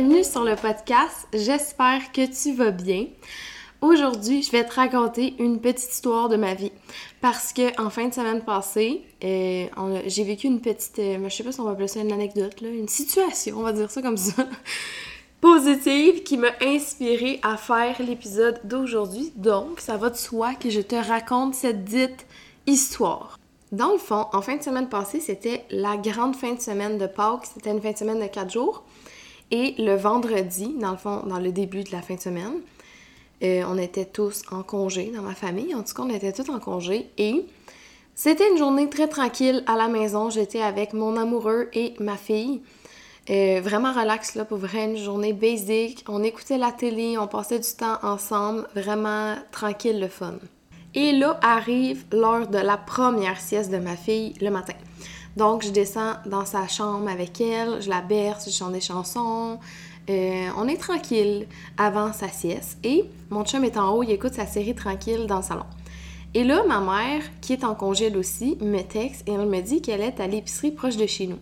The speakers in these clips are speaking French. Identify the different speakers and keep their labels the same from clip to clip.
Speaker 1: Bienvenue sur le podcast. J'espère que tu vas bien. Aujourd'hui, je vais te raconter une petite histoire de ma vie. Parce que en fin de semaine passée, euh, j'ai vécu une petite, euh, je sais pas si on va appeler ça une anecdote, une situation, on va dire ça comme ça, positive qui m'a inspirée à faire l'épisode d'aujourd'hui. Donc, ça va de soi que je te raconte cette dite histoire. Dans le fond, en fin de semaine passée, c'était la grande fin de semaine de Pâques. C'était une fin de semaine de quatre jours. Et le vendredi, dans le fond, dans le début de la fin de semaine, euh, on était tous en congé dans ma famille. En tout cas, on était tous en congé. Et c'était une journée très tranquille à la maison. J'étais avec mon amoureux et ma fille. Euh, vraiment relax, là, pour vrai, une journée basique. On écoutait la télé, on passait du temps ensemble. Vraiment tranquille, le fun. Et là arrive l'heure de la première sieste de ma fille le matin. Donc, je descends dans sa chambre avec elle, je la berce, je chante des chansons. Euh, on est tranquille avant sa sieste. Et mon chum est en haut, il écoute sa série tranquille dans le salon. Et là, ma mère, qui est en congé aussi, me texte et elle me dit qu'elle est à l'épicerie proche de chez nous.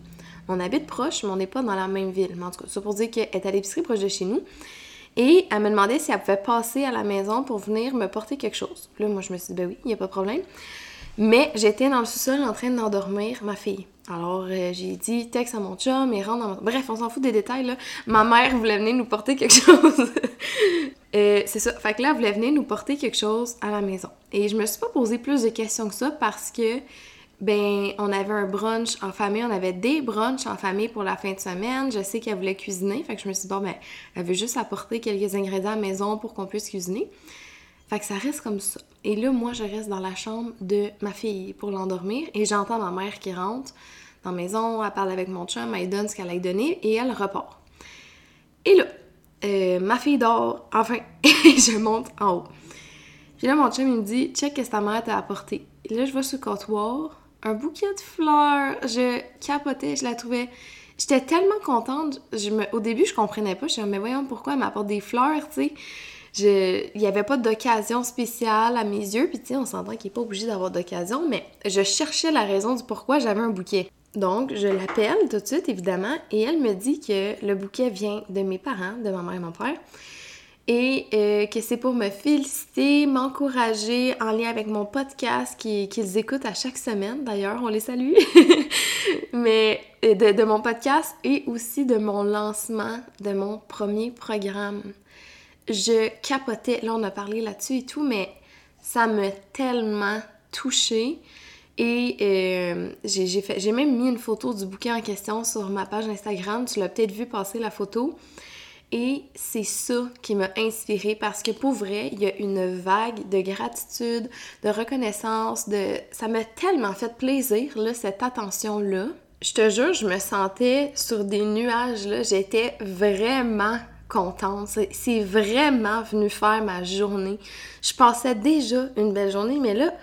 Speaker 1: On habite proche, mais on n'est pas dans la même ville. Mais en tout cas, c'est pour dire qu'elle est à l'épicerie proche de chez nous. Et elle me demandait si elle pouvait passer à la maison pour venir me porter quelque chose. Là, moi, je me suis dit, ben oui, il n'y a pas de problème. Mais j'étais dans le sous-sol en train d'endormir ma fille. Alors, euh, j'ai dit texte à mon chum et rentre dans mon... Bref, on s'en fout des détails, là. Ma mère voulait venir nous porter quelque chose. euh, c'est ça. Fait que là, elle voulait venir nous porter quelque chose à la maison. Et je me suis pas posé plus de questions que ça parce que ben on avait un brunch en famille, on avait des brunchs en famille pour la fin de semaine. Je sais qu'elle voulait cuisiner, fait que je me suis dit bon ben elle veut juste apporter quelques ingrédients à la maison pour qu'on puisse cuisiner. Fait que ça reste comme ça. Et là moi je reste dans la chambre de ma fille pour l'endormir et j'entends ma mère qui rentre dans la maison, elle parle avec mon chum, elle donne ce qu'elle a donné et elle repart. Et là, euh, ma fille dort, enfin, je monte en haut. Puis là, mon chum, il me dit, check qu'est-ce que ta mère t'a apporté. Là, je vais sur le comptoir, un bouquet de fleurs. Je capotais, je la trouvais. J'étais tellement contente. Je me... Au début, je comprenais pas. Je me disais, mais voyons pourquoi elle m'apporte des fleurs, tu sais. Il n'y avait pas d'occasion spéciale à mes yeux. Puis, tu sais, on s'entend qu'il n'est pas obligé d'avoir d'occasion, mais je cherchais la raison du pourquoi j'avais un bouquet. Donc, je l'appelle tout de suite, évidemment, et elle me dit que le bouquet vient de mes parents, de ma mère et mon père et euh, que c'est pour me féliciter, m'encourager en lien avec mon podcast qu'ils écoutent à chaque semaine. D'ailleurs, on les salue. Mais euh, de, de, mon podcast et aussi de mon lancement de mon premier programme. Je capotais, là on a parlé là-dessus et tout, mais ça m'a tellement touchée. Et euh, j'ai même mis une photo du bouquet en question sur ma page Instagram. Tu l'as peut-être vu passer la photo. Et c'est ça qui m'a inspirée parce que pour vrai, il y a une vague de gratitude, de reconnaissance, de ça m'a tellement fait plaisir là cette attention là. Je te jure, je me sentais sur des nuages là, j'étais vraiment contente. C'est vraiment venu faire ma journée. Je passais déjà une belle journée, mais là,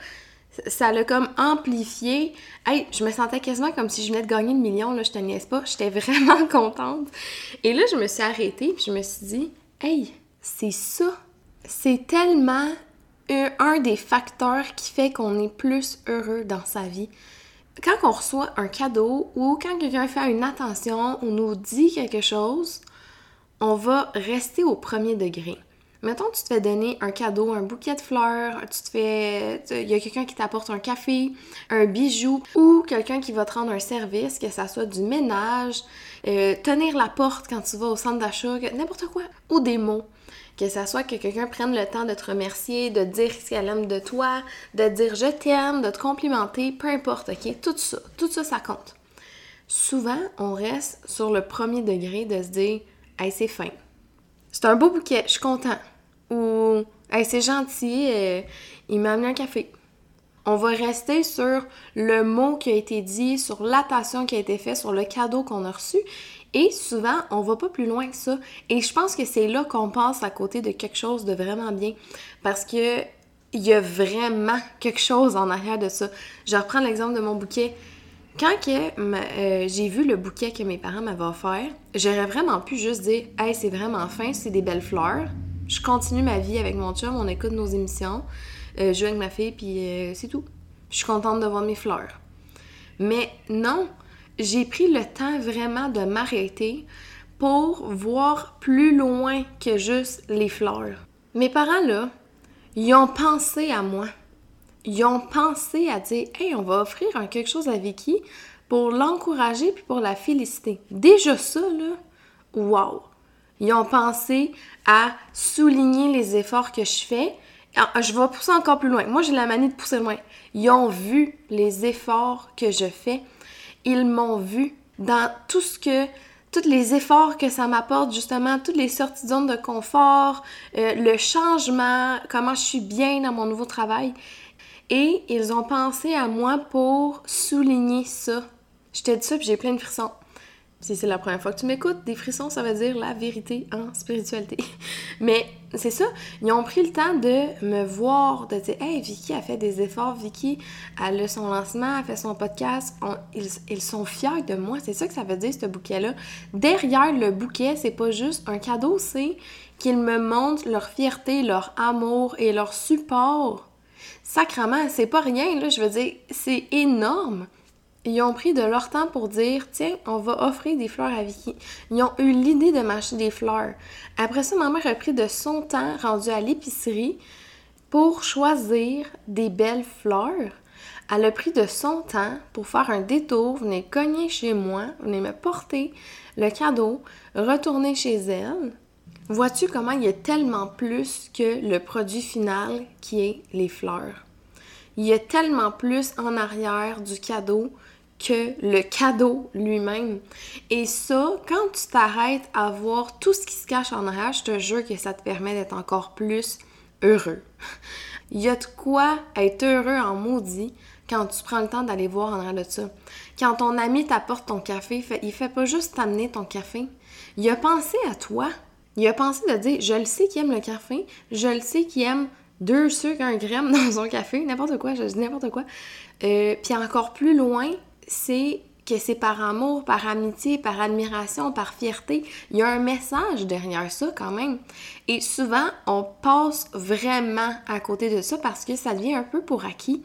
Speaker 1: ça l'a comme amplifié. Hey, je me sentais quasiment comme si je venais de gagner le million, là, je te niaise pas. J'étais vraiment contente. Et là, je me suis arrêtée, puis je me suis dit, hey, c'est ça. C'est tellement un, des facteurs qui fait qu'on est plus heureux dans sa vie. Quand on reçoit un cadeau ou quand quelqu'un fait une attention ou nous dit quelque chose, on va rester au premier degré. Mettons, tu te fais donner un cadeau, un bouquet de fleurs, tu te fais. Il y a quelqu'un qui t'apporte un café, un bijou, ou quelqu'un qui va te rendre un service, que ça soit du ménage, euh, tenir la porte quand tu vas au centre d'achat, n'importe quoi, ou des mots. Que ça soit que quelqu'un prenne le temps de te remercier, de dire ce qu'elle aime de toi, de dire je t'aime, de te complimenter, peu importe, ok? Tout ça, tout ça, ça compte. Souvent, on reste sur le premier degré de se dire, c'est fin c'est un beau bouquet, je suis content. Ou, hey, c'est gentil, euh, il m'a amené un café. On va rester sur le mot qui a été dit, sur l'attention qui a été faite, sur le cadeau qu'on a reçu. Et souvent, on va pas plus loin que ça. Et je pense que c'est là qu'on passe à côté de quelque chose de vraiment bien. Parce que il y a vraiment quelque chose en arrière de ça. Je reprends l'exemple de mon bouquet. Quand euh, j'ai vu le bouquet que mes parents m'avaient offert, j'aurais vraiment pu juste dire Hey, c'est vraiment fin, c'est des belles fleurs. Je continue ma vie avec mon chum, on écoute nos émissions, euh, je joue avec ma fille, puis euh, c'est tout. Je suis contente de voir mes fleurs. Mais non, j'ai pris le temps vraiment de m'arrêter pour voir plus loin que juste les fleurs. Mes parents, là, ils ont pensé à moi. Ils ont pensé à dire Hey, on va offrir quelque chose à Vicky pour l'encourager puis pour la féliciter. Déjà ça, là, wow! Ils ont pensé à souligner les efforts que je fais. Ah, je vais pousser encore plus loin. Moi, j'ai la manie de pousser loin. Ils ont vu les efforts que je fais. Ils m'ont vu dans tout ce que tous les efforts que ça m'apporte, justement, toutes les sorties de zone de confort, euh, le changement, comment je suis bien dans mon nouveau travail. Et ils ont pensé à moi pour souligner ça. Je t'ai dit ça, puis j'ai plein de frissons. Si c'est la première fois que tu m'écoutes, des frissons, ça veut dire la vérité en spiritualité. Mais c'est ça, ils ont pris le temps de me voir, de dire Hey, Vicky a fait des efforts, Vicky, a son lancement, elle fait son podcast. ils, sont fiers de moi. C'est ça que ça veut dire, ce bouquet-là. Derrière le bouquet, c'est pas juste un cadeau, c'est qu'ils me montrent leur fierté, leur amour et leur support. Sacrement, c'est pas rien, là, je veux dire, c'est énorme. Ils ont pris de leur temps pour dire tiens, on va offrir des fleurs à Vicky. Ils ont eu l'idée de m'acheter des fleurs. Après ça, ma mère a pris de son temps rendu à l'épicerie pour choisir des belles fleurs. Elle a pris de son temps pour faire un détour, venir cogner chez moi, venir me porter le cadeau, retourner chez elle. Vois-tu comment il y a tellement plus que le produit final qui est les fleurs? Il y a tellement plus en arrière du cadeau que le cadeau lui-même. Et ça, quand tu t'arrêtes à voir tout ce qui se cache en arrière, je te jure que ça te permet d'être encore plus heureux. Il y a de quoi être heureux en maudit quand tu prends le temps d'aller voir en arrière de ça. Quand ton ami t'apporte ton café, il fait pas juste t'amener ton café. Il a pensé à toi. Il a pensé de dire, je le sais qu'il aime le café, je le sais qu'il aime deux sucres, un gramme dans son café, n'importe quoi, je dis n'importe quoi. Euh, puis encore plus loin, c'est que c'est par amour, par amitié, par admiration, par fierté. Il y a un message derrière ça quand même. Et souvent, on passe vraiment à côté de ça parce que ça devient un peu pour acquis.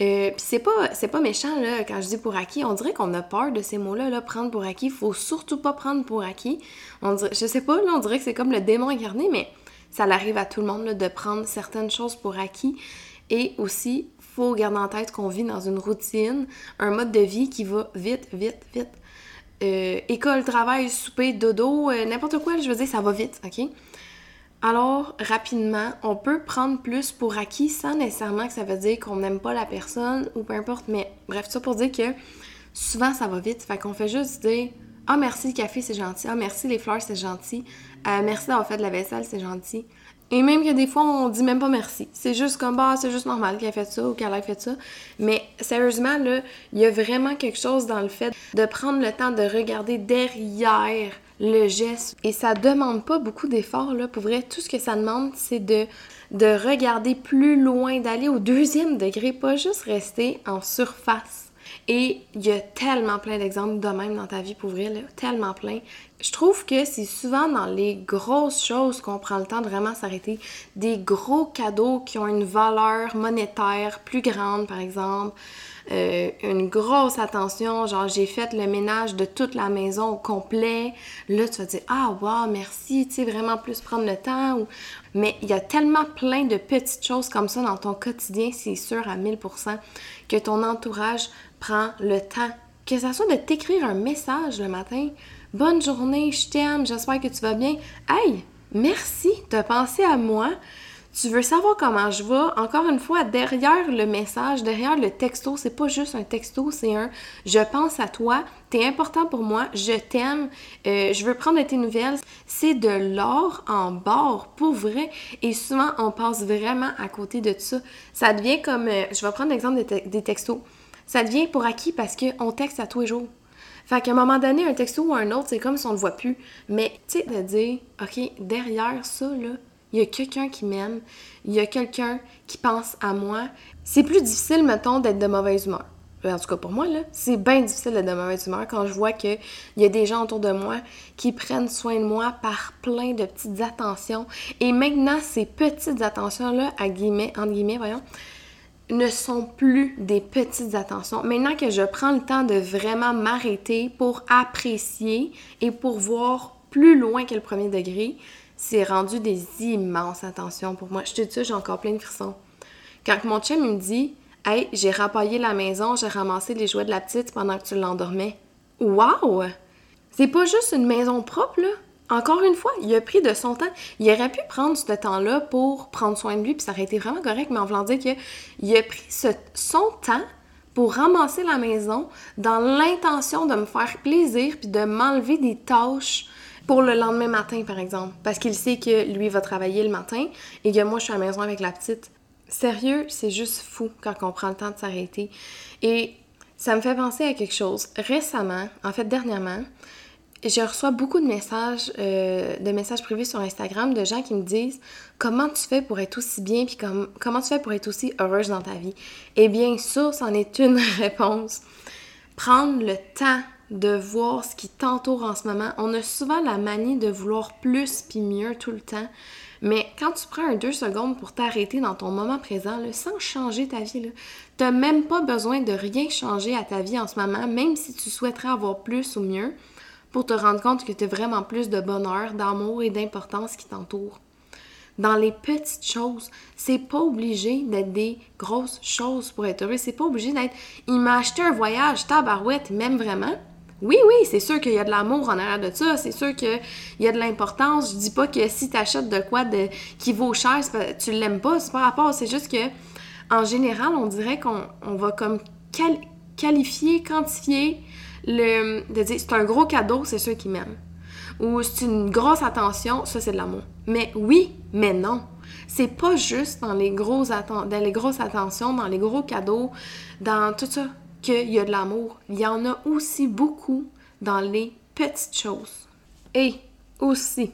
Speaker 1: Euh, puis c'est pas, c'est pas méchant, là, quand je dis pour acquis. On dirait qu'on a peur de ces mots-là, là, prendre pour acquis. Faut surtout pas prendre pour acquis. On dirait, je sais pas, là, on dirait que c'est comme le démon incarné, mais ça arrive à tout le monde, là, de prendre certaines choses pour acquis. Et aussi, faut garder en tête qu'on vit dans une routine, un mode de vie qui va vite, vite, vite. Euh, école, travail, souper, dodo, euh, n'importe quoi, je veux dire, ça va vite, ok? Alors, rapidement, on peut prendre plus pour acquis sans nécessairement que ça veut dire qu'on n'aime pas la personne ou peu importe, mais bref, ça pour dire que souvent ça va vite, fait qu'on fait juste dire Ah, merci le café, c'est gentil. Ah, merci les fleurs, c'est gentil. Euh, merci d'avoir fait de la vaisselle, c'est gentil. Et même que des fois, on dit même pas merci. C'est juste comme, bah, c'est juste normal qu'elle ait fait ça ou qu'elle ait fait ça. Mais sérieusement, là, il y a vraiment quelque chose dans le fait de prendre le temps de regarder derrière le geste. Et ça demande pas beaucoup d'efforts, là. Pour vrai, tout ce que ça demande, c'est de, de regarder plus loin, d'aller au deuxième degré, pas juste rester en surface. Et il y a tellement plein d'exemples de même dans ta vie pour vrai, là, tellement plein. Je trouve que c'est souvent dans les grosses choses qu'on prend le temps de vraiment s'arrêter. Des gros cadeaux qui ont une valeur monétaire plus grande, par exemple. Euh, une grosse attention, genre j'ai fait le ménage de toute la maison au complet. Là, tu vas dire Ah, wow, merci, tu sais, vraiment plus prendre le temps. Mais il y a tellement plein de petites choses comme ça dans ton quotidien, c'est sûr à 1000%, que ton entourage prend le temps. Que ça soit de t'écrire un message le matin. Bonne journée, je t'aime, j'espère que tu vas bien. Hey, merci de penser à moi. Tu veux savoir comment je vais? Encore une fois, derrière le message, derrière le texto, c'est pas juste un texto, c'est un je pense à toi, t'es important pour moi, je t'aime, euh, je veux prendre tes nouvelles. C'est de l'or en bord, pour vrai. Et souvent, on passe vraiment à côté de ça. Ça devient comme, euh, je vais prendre l'exemple des, textos. Ça devient pour acquis parce qu'on texte à tous les jours. Fait qu'à un moment donné, un texto ou un autre, c'est comme si on le voit plus. Mais, tu sais, de dire, OK, derrière ça, là, il y a quelqu'un qui m'aime, il y a quelqu'un qui pense à moi. C'est plus difficile, mettons, d'être de mauvaise humeur. En tout cas, pour moi, là, c'est bien difficile d'être de mauvaise humeur quand je vois qu'il y a des gens autour de moi qui prennent soin de moi par plein de petites attentions. Et maintenant, ces petites attentions-là, entre guillemets, voyons, ne sont plus des petites attentions. Maintenant que je prends le temps de vraiment m'arrêter pour apprécier et pour voir plus loin que le premier degré, c'est rendu des immenses attentions pour moi. Je te dis j'ai encore plein de frissons. Quand mon chum me dit Hey, j'ai rapaillé la maison, j'ai ramassé les jouets de la petite pendant que tu l'endormais. Wow! C'est pas juste une maison propre, là. Encore une fois, il a pris de son temps. Il aurait pu prendre ce temps-là pour prendre soin de lui, puis ça aurait été vraiment correct, mais en voulant dire qu'il a pris son temps pour ramasser la maison dans l'intention de me faire plaisir puis de m'enlever des tâches pour le lendemain matin, par exemple. Parce qu'il sait que lui va travailler le matin et que moi, je suis à la maison avec la petite. Sérieux, c'est juste fou quand on prend le temps de s'arrêter. Et ça me fait penser à quelque chose. Récemment, en fait dernièrement, je reçois beaucoup de messages, euh, de messages privés sur Instagram de gens qui me disent comment tu fais pour être aussi bien, puis comment tu fais pour être aussi heureuse dans ta vie. Et bien sûr, c'en est une réponse. Prendre le temps de voir ce qui t'entoure en ce moment. On a souvent la manie de vouloir plus puis mieux tout le temps. Mais quand tu prends un deux secondes pour t'arrêter dans ton moment présent, sans changer ta vie, tu n'as même pas besoin de rien changer à ta vie en ce moment, même si tu souhaiterais avoir plus ou mieux pour te rendre compte que tu as vraiment plus de bonheur, d'amour et d'importance qui t'entourent. Dans les petites choses, c'est pas obligé d'être des grosses choses pour être heureux. C'est pas obligé d'être. Il m'a acheté un voyage, tabarouette, même vraiment. Oui, oui, c'est sûr qu'il y a de l'amour en arrière de ça, c'est sûr qu'il y a de l'importance. Je dis pas que si tu achètes de quoi de, qui vaut cher, tu l'aimes pas, c'est pas rapport. C'est juste que, en général, on dirait qu'on va comme qualifier, quantifier le, de dire c'est un gros cadeau, c'est ceux qui m'aiment. Ou c'est une grosse attention, ça c'est de l'amour. Mais oui, mais non. C'est pas juste dans les, gros dans les grosses attentions, dans les gros cadeaux, dans tout ça qu'il y a de l'amour. Il y en a aussi beaucoup dans les petites choses. Et aussi,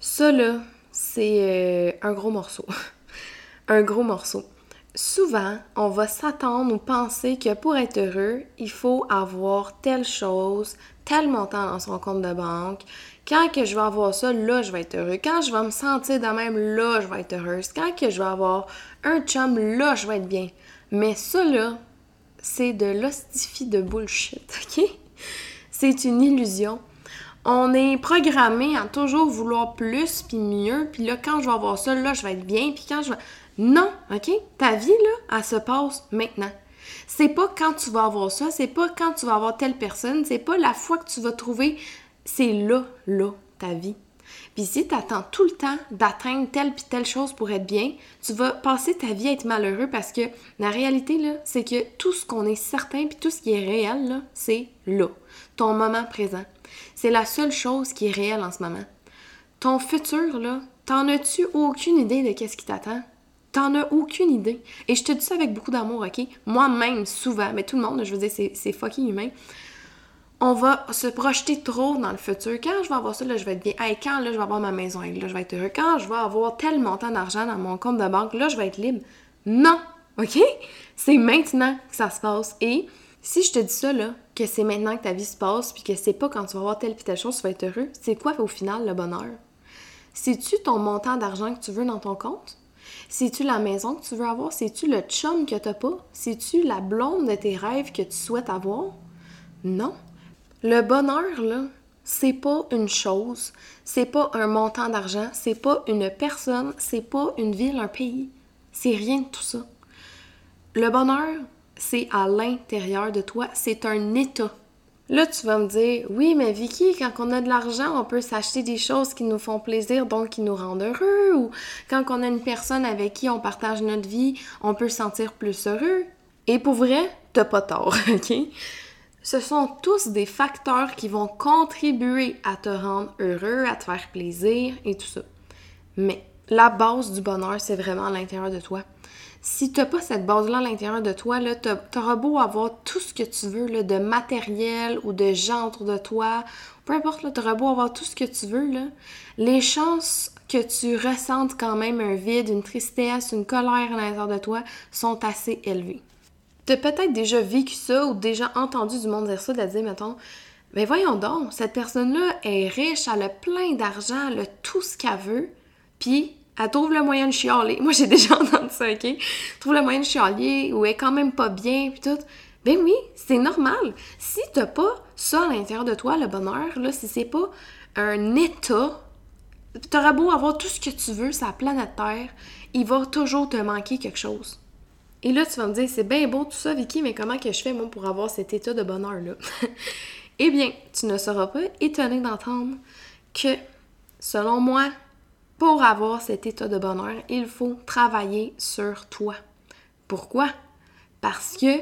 Speaker 1: ça là, c'est euh, un gros morceau. un gros morceau souvent, on va s'attendre ou penser que pour être heureux, il faut avoir telle chose, tel montant dans son compte de banque. Quand que je vais avoir ça, là, je vais être heureux. Quand je vais me sentir de même, là, je vais être heureuse. Quand que je vais avoir un chum, là, je vais être bien. Mais ça, là, c'est de l'hostifie de bullshit, OK? C'est une illusion. On est programmé à toujours vouloir plus puis mieux, puis là, quand je vais avoir ça, là, je vais être bien, puis quand je vais... Non, OK? Ta vie, là, elle se passe maintenant. C'est pas quand tu vas avoir ça, c'est pas quand tu vas avoir telle personne, c'est pas la fois que tu vas trouver, c'est là, là, ta vie. Puis si tu attends tout le temps d'atteindre telle puis telle chose pour être bien, tu vas passer ta vie à être malheureux parce que la réalité, c'est que tout ce qu'on est certain puis tout ce qui est réel, c'est là, ton moment présent. C'est la seule chose qui est réelle en ce moment. Ton futur, t'en as-tu aucune idée de qu'est-ce qui t'attend? T'en as aucune idée. Et je te dis ça avec beaucoup d'amour, OK? Moi-même, souvent, mais tout le monde, je veux dire, c'est fucking humain. On va se projeter trop dans le futur. Quand je vais avoir ça, je vais être bien. Hey, quand là, je vais avoir ma maison, là, je vais être heureux. Quand je vais avoir tel montant d'argent dans mon compte de banque, là, je vais être libre. Non! OK? C'est maintenant que ça se passe. Et si je te dis ça, là, que c'est maintenant que ta vie se passe, puis que c'est pas quand tu vas avoir telle puis telle chose, tu vas être heureux, c'est quoi au final le bonheur? C'est-tu ton montant d'argent que tu veux dans ton compte? C'est-tu la maison que tu veux avoir? C'est-tu le chum que t'as pas? C'est-tu la blonde de tes rêves que tu souhaites avoir? Non. Le bonheur, là, c'est pas une chose, c'est pas un montant d'argent, c'est pas une personne, c'est pas une ville, un pays. C'est rien de tout ça. Le bonheur, c'est à l'intérieur de toi, c'est un état. Là, tu vas me dire, oui, mais Vicky, quand on a de l'argent, on peut s'acheter des choses qui nous font plaisir, donc qui nous rendent heureux, ou quand on a une personne avec qui on partage notre vie, on peut se sentir plus heureux. Et pour vrai, t'as pas tort, ok? Ce sont tous des facteurs qui vont contribuer à te rendre heureux, à te faire plaisir et tout ça. Mais la base du bonheur, c'est vraiment à l'intérieur de toi si tu n'as pas cette base-là à l'intérieur de toi, tu auras beau avoir tout ce que tu veux de matériel ou de gens autour de toi, peu importe, tu auras beau avoir tout ce que tu veux, les chances que tu ressentes quand même un vide, une tristesse, une colère à l'intérieur de toi sont assez élevées. Tu as peut-être déjà vécu ça ou déjà entendu du monde dire ça, de dire, mettons, mais voyons donc, cette personne-là est riche, elle a plein d'argent, elle a tout ce qu'elle veut, puis elle trouve le moyen de chialer. Moi, j'ai déjà entendu ça, OK? trouve le moyen de chialer ou elle est quand même pas bien, puis tout. Ben oui, c'est normal. Si t'as pas ça à l'intérieur de toi, le bonheur, là, si c'est pas un état, t'auras beau avoir tout ce que tu veux sur la planète Terre, il va toujours te manquer quelque chose. Et là, tu vas me dire, c'est bien beau tout ça, Vicky, mais comment que je fais, moi, pour avoir cet état de bonheur-là? eh bien, tu ne seras pas étonné d'entendre que, selon moi, pour avoir cet état de bonheur, il faut travailler sur toi. Pourquoi? Parce que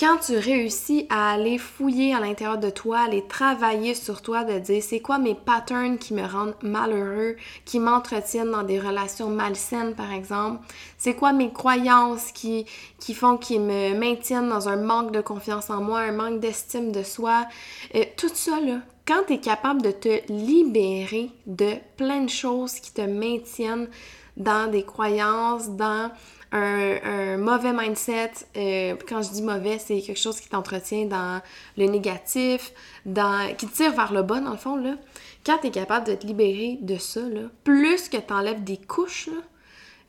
Speaker 1: quand tu réussis à aller fouiller à l'intérieur de toi, aller travailler sur toi, de dire c'est quoi mes patterns qui me rendent malheureux, qui m'entretiennent dans des relations malsaines par exemple, c'est quoi mes croyances qui, font qu'ils me maintiennent dans un manque de confiance en moi, un manque d'estime de soi, euh, tout ça là, quand tu es capable de te libérer de plein de choses qui te maintiennent dans des croyances, dans un, mauvais mindset. Euh, quand je dis mauvais, c'est quelque chose qui t'entretient dans le négatif, dans, qui te tire vers le bas, dans le fond. Là. Quand tu es capable de te libérer de ça, là, plus que tu enlèves des couches,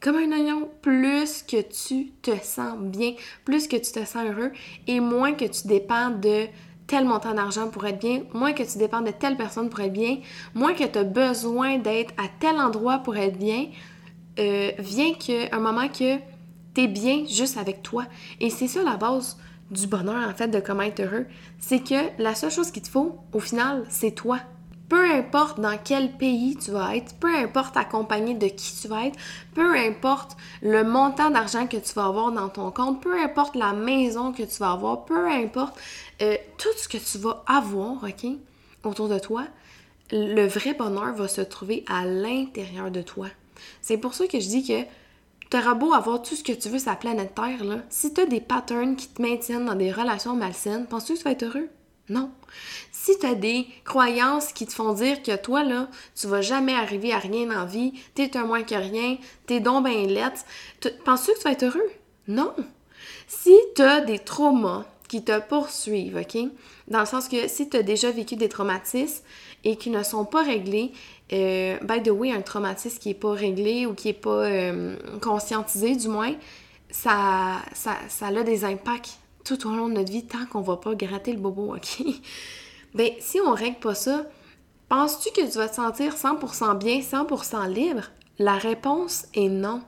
Speaker 1: comme un oignon, plus que tu te sens bien, plus que tu te sens heureux et moins que tu dépends de tel montant d'argent pour être bien, moins que tu dépends de telle personne pour être bien, moins que tu as besoin d'être à tel endroit pour être bien, euh, vient qu'un moment que T'es bien juste avec toi. Et c'est ça la base du bonheur, en fait, de comment être heureux. C'est que la seule chose qu'il te faut, au final, c'est toi. Peu importe dans quel pays tu vas être, peu importe accompagné de qui tu vas être, peu importe le montant d'argent que tu vas avoir dans ton compte, peu importe la maison que tu vas avoir, peu importe euh, tout ce que tu vas avoir, OK, autour de toi, le vrai bonheur va se trouver à l'intérieur de toi. C'est pour ça que je dis que T'auras beau avoir tout ce que tu veux sur la planète Terre, là. Si t'as des patterns qui te maintiennent dans des relations malsaines, penses-tu que tu vas être heureux? Non. Si tu as des croyances qui te font dire que toi, là, tu vas jamais arriver à rien en vie, t'es un moins que rien, t'es donc ben lettre, penses-tu que tu vas être heureux? Non. Si tu as des traumas qui te poursuivent, OK? Dans le sens que si tu as déjà vécu des traumatismes et qui ne sont pas réglés, euh, by the way, un traumatisme qui n'est pas réglé ou qui n'est pas euh, conscientisé, du moins, ça, ça, ça, a des impacts tout au long de notre vie tant qu'on va pas gratter le bobo, OK? ben, si on règle pas ça, penses-tu que tu vas te sentir 100% bien, 100% libre? La réponse est non.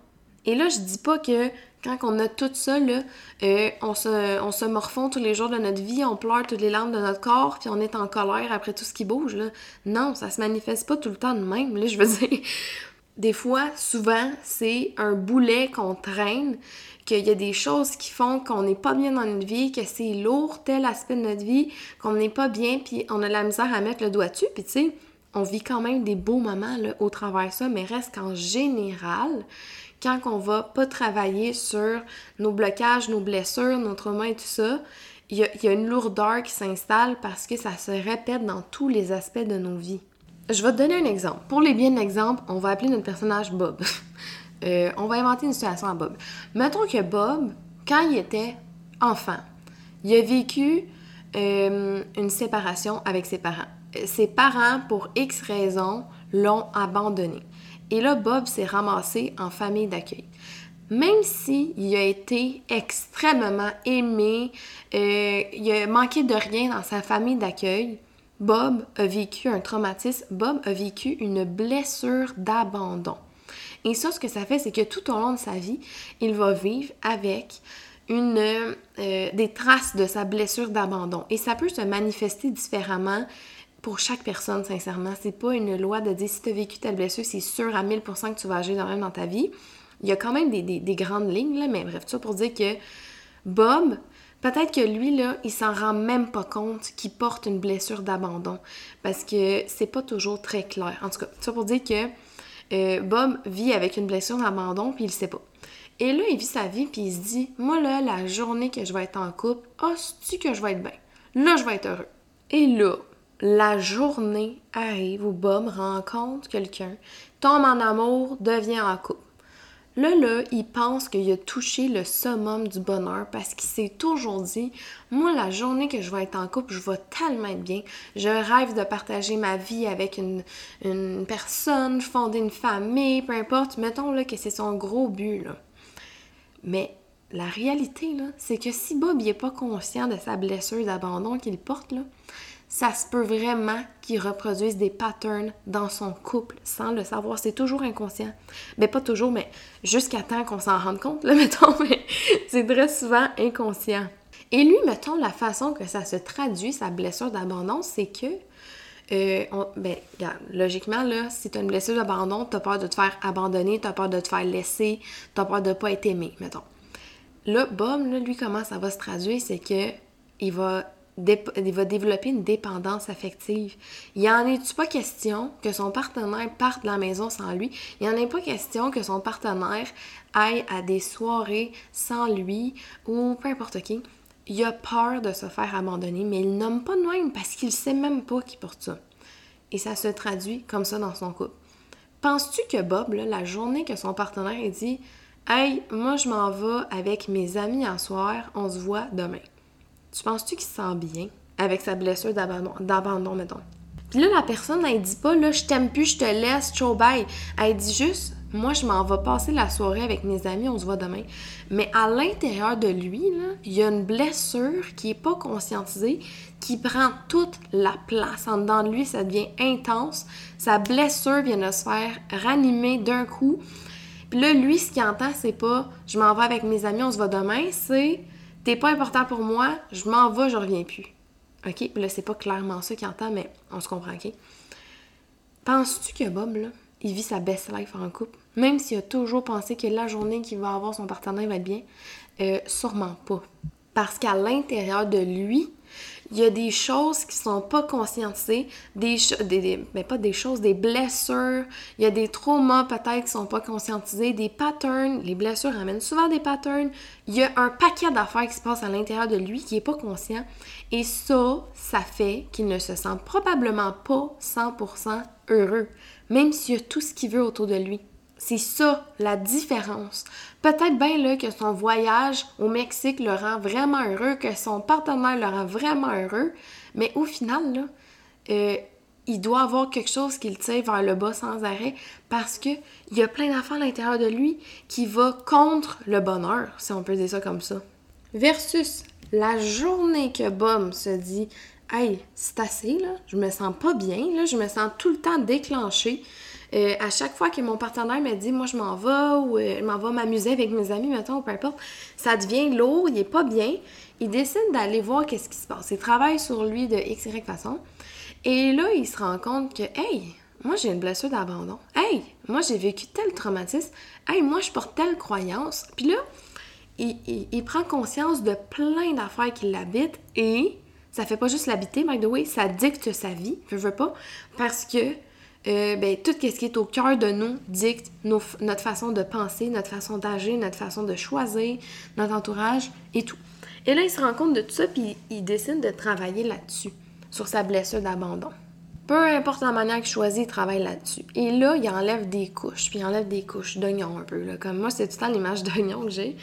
Speaker 1: Et là, je dis pas que quand on a tout ça, là, euh, on, se, on morfond tous les jours de notre vie, on pleure toutes les larmes de notre corps, puis on est en colère après tout ce qui bouge. Non, ça se manifeste pas tout le temps de même. Là, je veux dire, des fois, souvent, c'est un boulet qu'on traîne, qu'il y a des choses qui font qu'on n'est pas bien dans notre vie, que c'est lourd tel aspect de notre vie, qu'on n'est pas bien, puis on a la misère à mettre le doigt dessus, puis tu sais, on vit quand même des beaux moments au travers ça, mais reste qu'en général, quand on va pas travailler sur nos blocages, nos blessures, nos traumas et tout ça, il y, a, une lourdeur qui s'installe parce que ça se répète dans tous les aspects de nos vies. Je vais te donner un exemple. Pour les biens d'exemple, on va appeler notre personnage Bob. Euh, on va inventer une situation à Bob. Mettons que Bob, quand il était enfant, il a vécu euh, une séparation avec ses parents. Ses parents, pour X raisons, l'ont abandonné. Et là, Bob s'est ramassé en famille d'accueil. Même s'il a été extrêmement aimé, euh, il a manqué de rien dans sa famille d'accueil, Bob a vécu un traumatisme, Bob a vécu une blessure d'abandon. Et ça, ce que ça fait, c'est que tout au long de sa vie, il va vivre avec une, euh, des traces de sa blessure d'abandon. Et ça peut se manifester différemment pour chaque personne, sincèrement. C'est pas une loi de dire si tu vécu telle blessure, c'est sûr à 1000% que tu vas agir de même dans ta vie. Il y a quand même des, grandes lignes, là, mais bref, tout ça pour dire que Bob, peut-être que lui, là, il s'en rend même pas compte qu'il porte une blessure d'abandon parce que c'est pas toujours très clair. En tout cas, ça pour dire que euh, Bob vit avec une blessure d'abandon puis il sait pas. Et là, il vit sa vie puis il se dit Moi, là, la journée que je vais être en couple, oh, tu que je vais être bien? Là, je vais être heureux. Et là, la journée arrive où Bob rencontre quelqu'un, tombe en amour, devient en couple. Là, là, il pense qu'il a touché le summum du bonheur parce qu'il s'est toujours dit Moi, la journée que je vais être en couple, je vais tellement être bien. Je rêve de partager ma vie avec une, une personne, fonder une famille, peu importe. Mettons là, que c'est son gros but. Mais la réalité, c'est que si Bob n'est pas conscient de sa blessure d'abandon qu'il porte, là, ça se peut vraiment qu'il reproduise des patterns dans son couple sans le savoir. C'est toujours inconscient. Mais pas toujours, mais jusqu'à temps qu'on s'en rende compte, là, mettons, mais c'est très souvent inconscient. Et lui, mettons, la façon que ça se traduit, sa blessure d'abandon, c'est que, euh, ben, logiquement, là, si tu as une blessure d'abandon, tu as peur de te faire abandonner, tu as peur de te faire laisser, tu as peur de pas être aimé, mettons. Là, Bob, là, lui, comment ça va se traduire, c'est que il va va développer une dépendance affective. Il en est-tu pas question que son partenaire parte de la maison sans lui? Il en est pas question que son partenaire aille à des soirées sans lui ou peu importe qui. Il a peur de se faire abandonner, mais il nomme pas de même parce qu'il sait même pas qu'il porte ça. Et ça se traduit comme ça dans son couple. Penses-tu que Bob, la journée que son partenaire est dit Hey, moi je m'en vais avec mes amis en soir, on se voit demain tu penses-tu qu'il se sent bien avec sa blessure d'abandon, mettons? Puis là, la personne, elle dit pas, là, je t'aime plus, je te laisse, ciao, bye. Elle dit juste, moi, je m'en vais passer la soirée avec mes amis, on se voit demain. Mais à l'intérieur de lui, là, il y a une blessure qui est pas conscientisée, qui prend toute la place. En dedans de lui, ça devient intense. Sa blessure vient de se faire ranimer d'un coup. Puis là, lui, ce qu'il entend, c'est pas je m'en vais avec mes amis, on se voit demain, c'est T'es pas important pour moi, je m'en vais, je reviens plus. OK? Là, c'est pas clairement ça qu'il entend, mais on se comprend, OK? Penses-tu que Bob, là, il vit sa best life en couple? Même s'il a toujours pensé que la journée qu'il va avoir son partenaire va être bien? Euh, sûrement pas. Parce qu'à l'intérieur de lui, il y a des choses qui sont pas conscientisées, des, des, mais pas des choses, des blessures, il y a des traumas peut-être qui sont pas conscientisés, des patterns, les blessures amènent souvent des patterns, il y a un paquet d'affaires qui se passent à l'intérieur de lui qui est pas conscient. Et ça, ça fait qu'il ne se sent probablement pas 100% heureux, même s'il y a tout ce qu'il veut autour de lui. C'est ça la différence. Peut-être bien là que son voyage au Mexique le rend vraiment heureux, que son partenaire le rend vraiment heureux, mais au final, euh, il doit avoir quelque chose qui le tire vers le bas sans arrêt parce qu'il y a plein d'affaires à l'intérieur de lui qui va contre le bonheur, si on peut dire ça comme ça. Versus la journée que Bob se dit Hey, c'est assez, là, je me sens pas bien, là, je me sens tout le temps déclenché, euh, à chaque fois que mon partenaire me dit moi je m'en vais ou euh, je m'en vais m'amuser avec mes amis, mettons, ou peu importe, ça devient lourd, il est pas bien, il décide d'aller voir qu'est-ce qui se passe. Il travaille sur lui de X, Y façon. Et là, il se rend compte que, hey, moi j'ai une blessure d'abandon. Hey, moi j'ai vécu tel traumatisme. Hey, moi je porte telle croyance. Puis là, il, prend conscience de plein d'affaires qui l'habitent et ça fait pas juste l'habiter, by the way, ça dicte sa vie, je veux pas, parce que euh, ben, tout ce qui est au cœur de nous dicte notre façon de penser, notre façon d'agir, notre façon de choisir, notre entourage et tout. Et là, il se rend compte de tout ça, puis il décide de travailler là-dessus, sur sa blessure d'abandon. Peu importe la manière qu'il choisit, il travaille là-dessus. Et là, il enlève des couches, puis il enlève des couches d'oignon un peu. Là. Comme moi, c'est tout le temps l'image d'oignon que j'ai.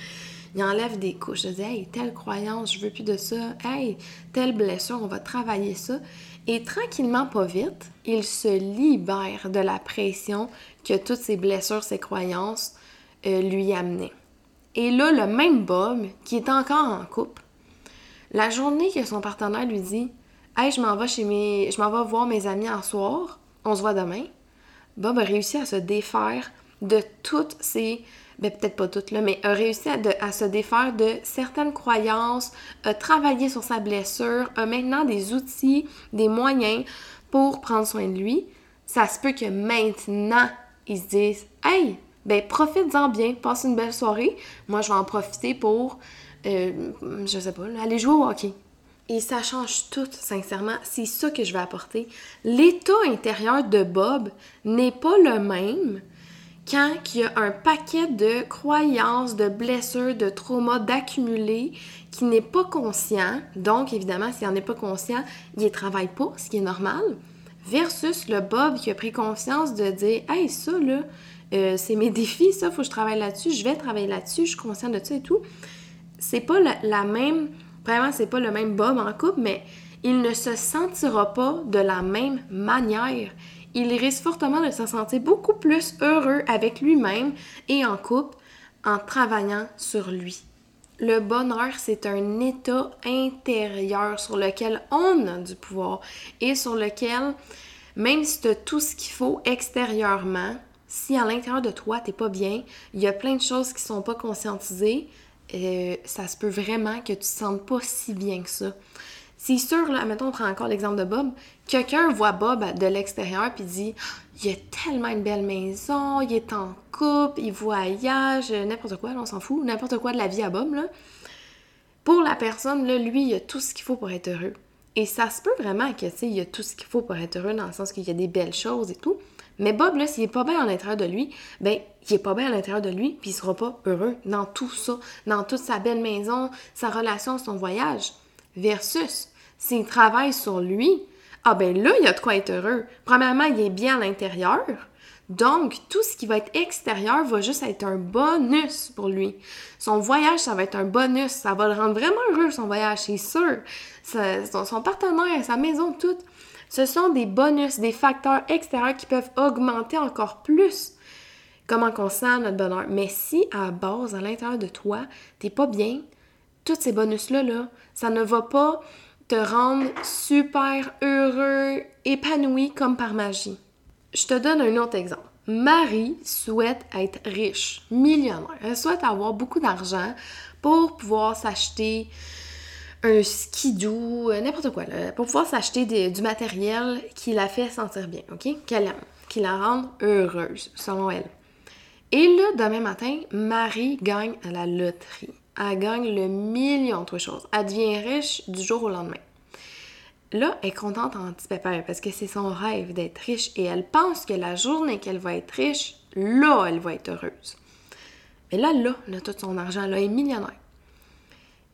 Speaker 1: Il enlève des couches. Je dis, hey, telle croyance, je veux plus de ça. Hey, telle blessure, on va travailler ça. Et tranquillement, pas vite, il se libère de la pression que toutes ces blessures, ces croyances euh, lui amenaient. Et là, le même Bob, qui est encore en couple, la journée que son partenaire lui dit Hey, je m'en vais chez mes. Je m'en vais voir mes amis en soir, on se voit demain. Bob a réussi à se défaire de toutes ces ben, peut-être pas toutes, là, mais a réussi à, se défaire de certaines croyances, a travaillé sur sa blessure, a maintenant des outils, des moyens pour prendre soin de lui, ça se peut que maintenant, ils se disent Hey, ben profite-en bien, passe une belle soirée. Moi, je vais en profiter pour, euh, je sais pas, aller jouer au hockey. Et ça change tout, sincèrement. C'est ça que je vais apporter. L'état intérieur de Bob n'est pas le même quand il y a un paquet de croyances, de blessures, de traumas d'accumuler qui n'est pas conscient, donc évidemment, s'il n'en est pas conscient, il ne travaille pas, ce qui est normal, versus le Bob qui a pris conscience de dire Hey, ça là, euh, c'est mes défis, ça, il faut que je travaille là-dessus, je vais travailler là-dessus, je suis conscient de ça et tout. C'est pas la, la même, vraiment, c'est pas le même Bob en couple, mais il ne se sentira pas de la même manière il risque fortement de se sentir beaucoup plus heureux avec lui-même et en couple en travaillant sur lui. le bonheur, c'est un état intérieur sur lequel on a du pouvoir et sur lequel, même si tu as tout ce qu'il faut extérieurement, si à l'intérieur de toi, t'es pas bien, il y a plein de choses qui sont pas conscientisées, euh, ça se peut vraiment que tu te sentes pas si bien que ça. C'est sûr, là, mettons, on prend encore l'exemple de Bob. Quelqu'un voit Bob de l'extérieur puis dit Il a tellement une belle maison, il est en couple, il voyage, n'importe quoi, on s'en fout, n'importe quoi de la vie à Bob, là. Pour la personne, là, lui, il a tout ce qu'il faut pour être heureux. Et ça se peut vraiment que, tu sais, il a tout ce qu'il faut pour être heureux dans le sens qu'il y a des belles choses et tout. Mais Bob, là, s'il est pas bien à l'intérieur de lui, ben, il est pas bien à l'intérieur de lui, puis il sera pas heureux dans tout ça, dans toute sa belle maison, sa relation, son voyage. Versus, s'il travaille sur lui, ah ben là, il y a de quoi être heureux. Premièrement, il est bien à l'intérieur. Donc, tout ce qui va être extérieur va juste être un bonus pour lui. Son voyage, ça va être un bonus. Ça va le rendre vraiment heureux, son voyage, c'est sûr. son, partenaire, sa maison, tout. Ce sont des bonus, des facteurs extérieurs qui peuvent augmenter encore plus comment on sent notre bonheur. Mais si à base, à l'intérieur de toi, t'es pas bien, tous ces bonus-là, là, ça ne va pas te rendre super heureux, épanoui comme par magie. Je te donne un autre exemple. Marie souhaite être riche, millionnaire. Elle souhaite avoir beaucoup d'argent pour pouvoir s'acheter un skidoo, euh, n'importe quoi, pour pouvoir s'acheter du matériel qui la fait sentir bien, OK? Qu'elle aime, qui la rende heureuse, selon elle. Et là, demain matin, Marie gagne à la loterie elle gagne le million de choses. Elle devient riche du jour au lendemain. Là, elle est contente en petit pépère parce que c'est son rêve d'être riche et elle pense que la journée qu'elle va être riche, là, elle va être heureuse. Mais là, là, tout son argent, là, elle est millionnaire.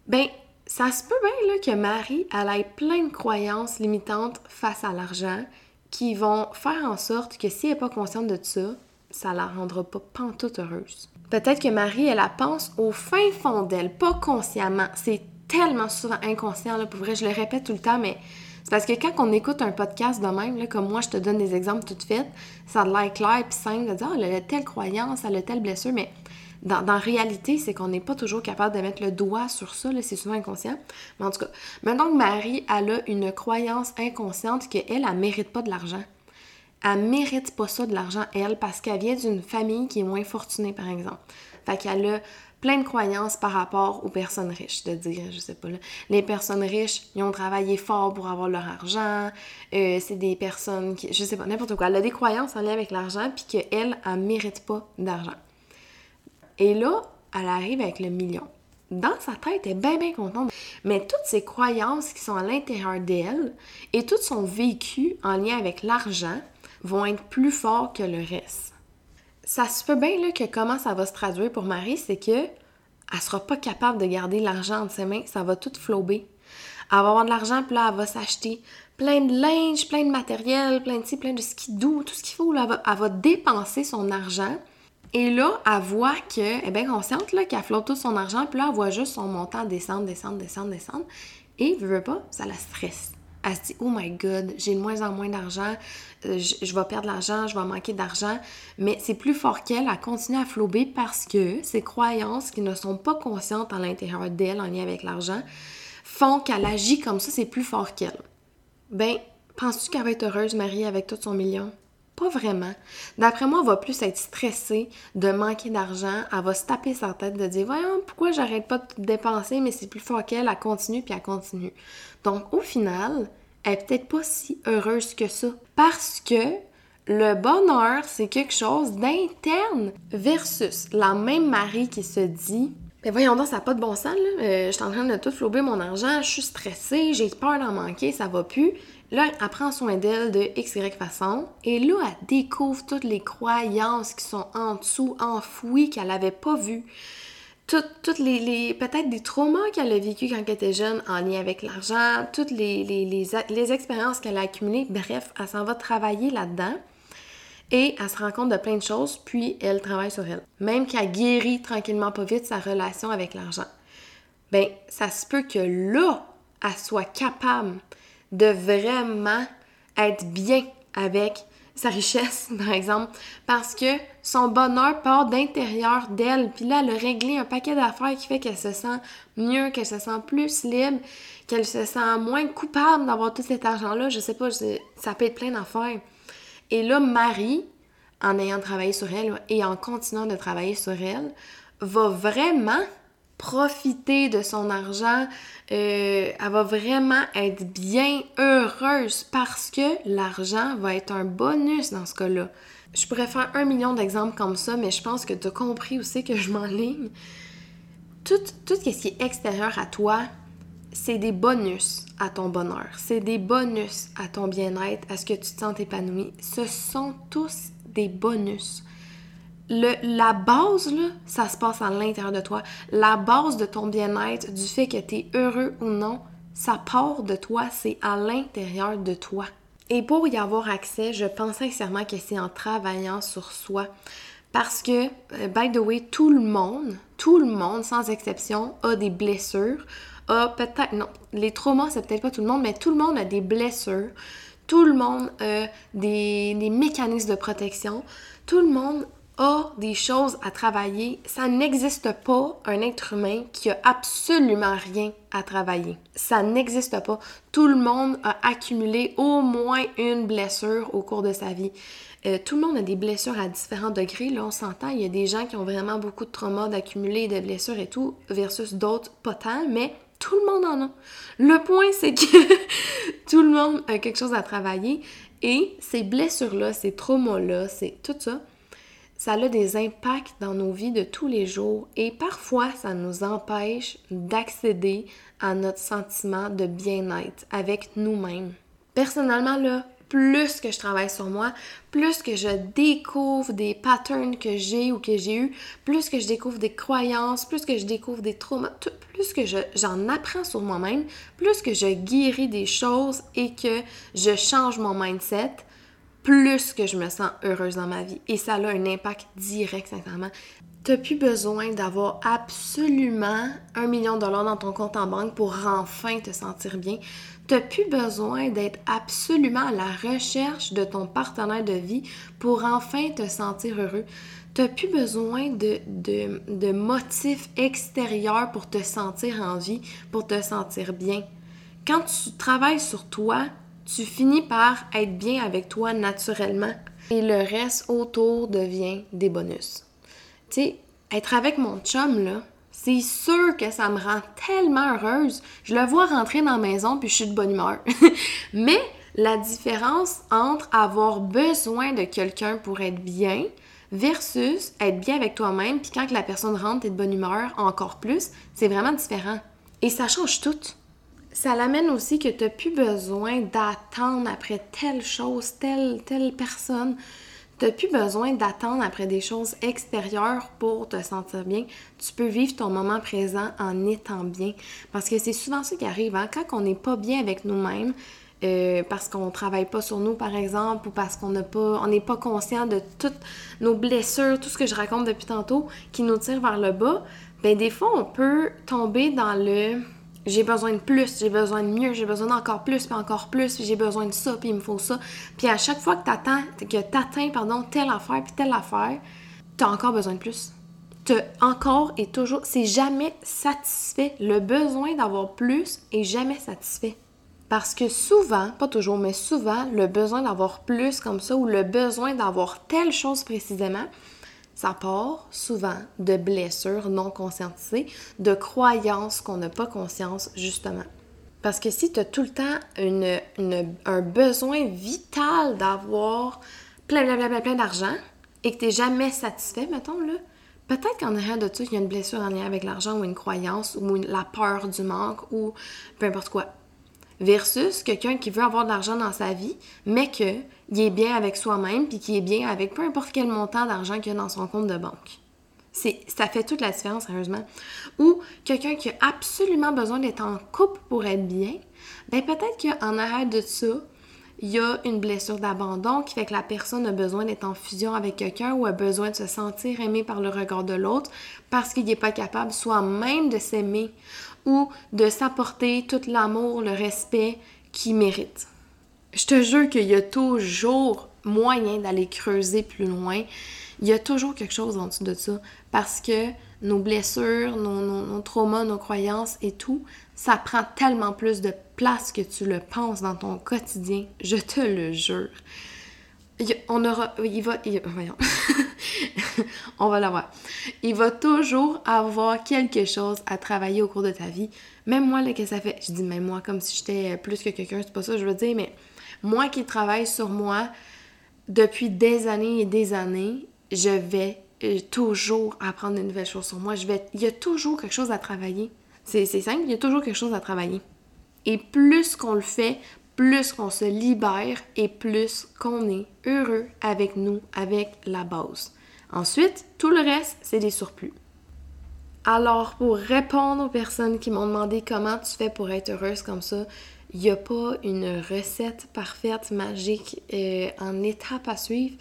Speaker 1: Ben, ça se peut bien là, que Marie, elle ait plein de croyances limitantes face à l'argent qui vont faire en sorte que si elle n'est pas consciente de ça, ça la rendra pas pantoute heureuse. Peut-être que Marie, elle la pense au fin fond d'elle, pas consciemment. C'est tellement souvent inconscient, là, pour vrai, je le répète tout le temps, mais c'est parce que quand on écoute un podcast de même, comme moi, je te donne des exemples tout de suite, ça a l'air clair puis simple de dire, oh, elle a telle croyance, elle a telle blessure, mais dans, réalité, c'est qu'on n'est pas toujours capable de mettre le doigt sur ça, c'est souvent inconscient. Mais en tout cas, maintenant que Marie, elle a une croyance inconsciente qu'elle, elle, elle mérite pas de l'argent elle mérite pas ça de l'argent, elle, parce qu'elle vient d'une famille qui est moins fortunée, par exemple. Fait qu'elle a plein de croyances par rapport aux personnes riches, de dire, je sais pas, les personnes riches, ils ont travaillé fort pour avoir leur argent, euh, c'est des personnes qui, je sais pas, n'importe quoi. Elle a des croyances en lien avec l'argent, puis qu'elle, elle mérite pas d'argent. Et là, elle arrive avec le million. Dans sa tête, elle est bien, bien contente. Mais toutes ces croyances qui sont à l'intérieur d'elle et tout son vécu en lien avec l'argent, vont être plus forts que le reste. Ça se peut bien que comment ça va se traduire pour Marie, c'est que elle sera pas capable de garder l'argent entre ses mains, ça va tout flober. Elle va avoir de l'argent, puis là, elle va s'acheter plein de linge, plein de matériel, plein de ci, plein de skidoo, tout ce qu'il faut. Là, elle, va, dépenser son argent. Et là, elle voit qu'elle est bien consciente qu'elle flotte tout son argent, puis là, elle voit juste son montant descendre, descendre, descendre, descendre. Et, veut, veut pas, ça la stresse elle se dit Oh my god, j'ai de moins en moins d'argent, euh, je, vais perdre l'argent, je vais manquer d'argent. Mais c'est plus fort qu'elle, elle continue à flober parce que ses croyances qui ne sont pas conscientes à l'intérieur d'elle en lien avec l'argent font qu'elle agit comme ça, c'est plus fort qu'elle. Ben, penses-tu qu'elle va être heureuse, Marie, avec tout son million? Pas vraiment. D'après moi, elle va plus être stressée de manquer d'argent. Elle va se taper sa tête de dire Voyons, pourquoi j'arrête pas de dépenser, mais c'est plus fort qu'elle, elle continue puis elle continue. Donc, au final, elle est peut-être pas si heureuse que ça. Parce que le bonheur, c'est quelque chose d'interne versus la même Marie qui se dit mais voyons donc, ça n'a pas de bon sens. Euh, je suis en train de tout flouber mon argent, je suis stressée, j'ai peur d'en manquer, ça va plus. Là, elle prend soin d'elle de X, Y façon. Et là, elle découvre toutes les croyances qui sont en dessous, enfouies, qu'elle n'avait pas vues toutes, les, peut-être des traumas qu'elle a vécu quand elle était jeune en lien avec l'argent, toutes les, les, expériences qu'elle a accumulées. Bref, elle s'en va travailler là-dedans et elle se rend compte de plein de choses, puis elle travaille sur elle. Même qu'elle guérit tranquillement pas vite sa relation avec l'argent. Ben, ça se peut que là, elle soit capable de vraiment être bien avec sa richesse, par exemple, parce que son bonheur part d'intérieur d'elle. Puis là, elle a réglé un paquet d'affaires qui fait qu'elle se sent mieux, qu'elle se sent plus libre, qu'elle se sent moins coupable d'avoir tout cet argent-là. Je sais pas, ça peut être plein d'affaires. Et là, Marie, en ayant travaillé sur elle et en continuant de travailler sur elle, va vraiment profiter de son argent, euh, elle va vraiment être bien heureuse parce que l'argent va être un bonus dans ce cas-là. Je pourrais faire un million d'exemples comme ça, mais je pense que tu as compris aussi que je m'enligne. Tout, tout ce qui est extérieur à toi, c'est des bonus à ton bonheur. C'est des bonus à ton bien-être, à ce que tu te sens épanoui. Ce sont tous des bonus la base, ça se passe à l'intérieur de toi. La base de ton bien-être, du fait que tu es heureux ou non, ça part de toi, c'est à l'intérieur de toi. Et pour y avoir accès, je pense sincèrement que c'est en travaillant sur soi. Parce que, euh, by the way, tout le monde, tout le monde, sans exception, a des blessures, a peut-être, non, les traumas, c'est peut-être pas tout le monde, mais tout le monde a des blessures. Tout le monde a des, des mécanismes de protection. Tout le monde a des choses à travailler, ça n'existe pas un être humain qui a absolument rien à travailler. Ça n'existe pas. Tout le monde a accumulé au moins une blessure au cours de sa vie. Euh, tout le monde a des blessures à différents degrés. Là, on s'entend, il y a des gens qui ont vraiment beaucoup de traumas d'accumuler de blessures et tout, versus d'autres pas tant, mais tout le monde en a. Le point, c'est que tout le monde a quelque chose à travailler et ces blessures-là, ces traumas-là, c'est tout ça, ça a des impacts dans nos vies de tous les jours et parfois ça nous empêche d'accéder à notre sentiment de bien-être avec nous-mêmes. Personnellement, là, plus que je travaille sur moi, plus que je découvre des patterns que j'ai ou que j'ai eu, plus que je découvre des croyances, plus que je découvre des traumas, plus que j'en apprends sur moi-même, plus que je guéris des choses et que je change mon mindset, plus que je me sens heureuse dans ma vie. Et ça a un impact direct, sincèrement. T'as plus besoin d'avoir absolument un million de dollars dans ton compte en banque pour enfin te sentir bien. T'as plus besoin d'être absolument à la recherche de ton partenaire de vie pour enfin te sentir heureux. T'as plus besoin de, de, de motifs extérieurs pour te sentir en vie, pour te sentir bien. Quand tu travailles sur toi, tu finis par être bien avec toi naturellement et le reste autour devient des bonus. Tu sais, être avec mon chum, là, c'est sûr que ça me rend tellement heureuse. Je le vois rentrer dans la maison puis je suis de bonne humeur. Mais la différence entre avoir besoin de quelqu'un pour être bien versus être bien avec toi-même puis quand la personne rentre, t'es de bonne humeur encore plus, c'est vraiment différent. Et ça change tout ça l'amène aussi que tu n'as plus besoin d'attendre après telle chose, telle, telle personne. Tu n'as plus besoin d'attendre après des choses extérieures pour te sentir bien. Tu peux vivre ton moment présent en étant bien. Parce que c'est souvent ça qui arrive. Hein? Quand on n'est pas bien avec nous-mêmes, euh, parce qu'on travaille pas sur nous, par exemple, ou parce qu'on n'est pas conscient de toutes nos blessures, tout ce que je raconte depuis tantôt, qui nous tire vers le bas, ben des fois, on peut tomber dans le j'ai besoin de plus, j'ai besoin de mieux, j'ai besoin d'encore plus, puis encore plus, puis j'ai besoin de ça, puis il me faut ça. Puis à chaque fois que t'attends, que t'atteins, pardon, telle affaire, puis telle affaire, t'as encore besoin de plus. T'as encore et toujours, c'est jamais satisfait. Le besoin d'avoir plus est jamais satisfait. Parce que souvent, pas toujours, mais souvent, le besoin d'avoir plus comme ça ou le besoin d'avoir telle chose précisément, ça part souvent de blessures non conscientisées, de croyances qu'on n'a pas conscience, justement. Parce que si tu as tout le temps un besoin vital d'avoir plein, plein, plein, plein, d'argent et que tu n'es jamais satisfait, mettons, là, peut-être qu'en arrière de ça, il y a une blessure en lien avec l'argent ou une croyance ou la peur du manque ou peu importe quoi. Versus quelqu'un qui veut avoir de l'argent dans sa vie, mais qu'il est bien avec soi-même, puis qui est bien avec peu importe quel montant d'argent qu'il a dans son compte de banque. Ça fait toute la différence, sérieusement. Ou quelqu'un qui a absolument besoin d'être en couple pour être bien, ben peut-être qu'en arrière de ça, il y a une blessure d'abandon qui fait que la personne a besoin d'être en fusion avec quelqu'un ou a besoin de se sentir aimé par le regard de l'autre parce qu'il n'est pas capable soit même de s'aimer ou de s'apporter tout l'amour, le respect qu'il mérite. Je te jure qu'il y a toujours moyen d'aller creuser plus loin. Il y a toujours quelque chose en dessous de ça. Parce que nos blessures, nos, nos, traumas, nos croyances et tout, ça prend tellement plus de place que tu le penses dans ton quotidien. Je te le jure. On aura. Il va. voyons. on va l'avoir. Il va toujours avoir quelque chose à travailler au cours de ta vie. Même moi, là, que ça fait. Je dis même moi comme si j'étais plus que quelqu'un, c'est pas ça je veux dire, mais moi qui travaille sur moi depuis des années et des années, je vais euh, toujours apprendre de nouvelles choses sur moi. Je vais, il y a toujours quelque chose à travailler. C'est simple, il y a toujours quelque chose à travailler. Et plus qu'on le fait, plus qu'on se libère et plus qu'on est heureux avec nous, avec la base. Ensuite, tout le reste, c'est des surplus. Alors, pour répondre aux personnes qui m'ont demandé comment tu fais pour être heureuse comme ça, il n'y a pas une recette parfaite, magique, euh, en étape à suivre.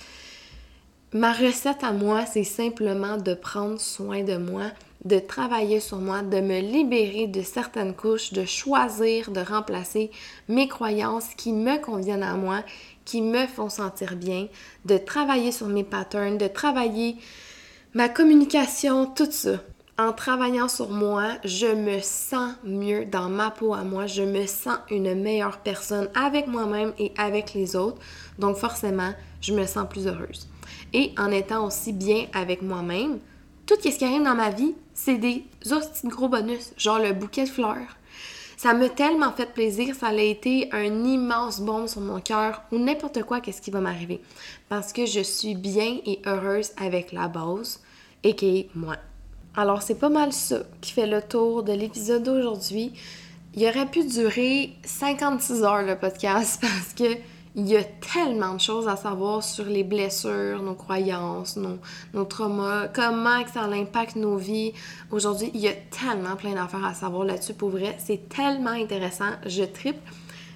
Speaker 1: Ma recette à moi, c'est simplement de prendre soin de moi, de travailler sur moi, de me libérer de certaines couches, de choisir de remplacer mes croyances qui me conviennent à moi, qui me font sentir bien, de travailler sur mes patterns, de travailler ma communication, tout ça. En travaillant sur moi, je me sens mieux dans ma peau à moi, je me sens une meilleure personne avec moi-même et avec les autres. Donc forcément, je me sens plus heureuse. Et en étant aussi bien avec moi-même, tout ce qui arrive dans ma vie, c'est des hosties gros bonus, genre le bouquet de fleurs. Ça m'a tellement fait plaisir, ça a été un immense bombe sur mon cœur ou n'importe quoi qu'est-ce qui va m'arriver. Parce que je suis bien et heureuse avec la base, et qui est moi. Alors c'est pas mal ça qui fait le tour de l'épisode d'aujourd'hui. Il aurait pu durer 56 heures le podcast parce que il y a tellement de choses à savoir sur les blessures, nos croyances, nos, nos traumas, comment ça impacte nos vies. Aujourd'hui, il y a tellement plein d'affaires à savoir là-dessus. Pour vrai, c'est tellement intéressant. Je tripe.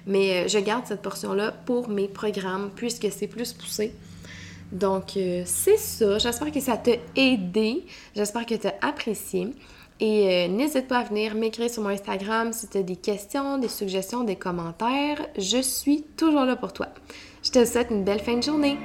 Speaker 1: Mais euh, je garde cette portion-là pour mes programmes puisque c'est plus poussé. Donc, euh, c'est ça. J'espère que ça t'a aidé. J'espère que tu as apprécié. Et euh, n'hésite pas à venir m'écrire sur mon Instagram si tu as des questions, des suggestions, des commentaires. Je suis toujours là pour toi. Je te souhaite une belle fin de journée.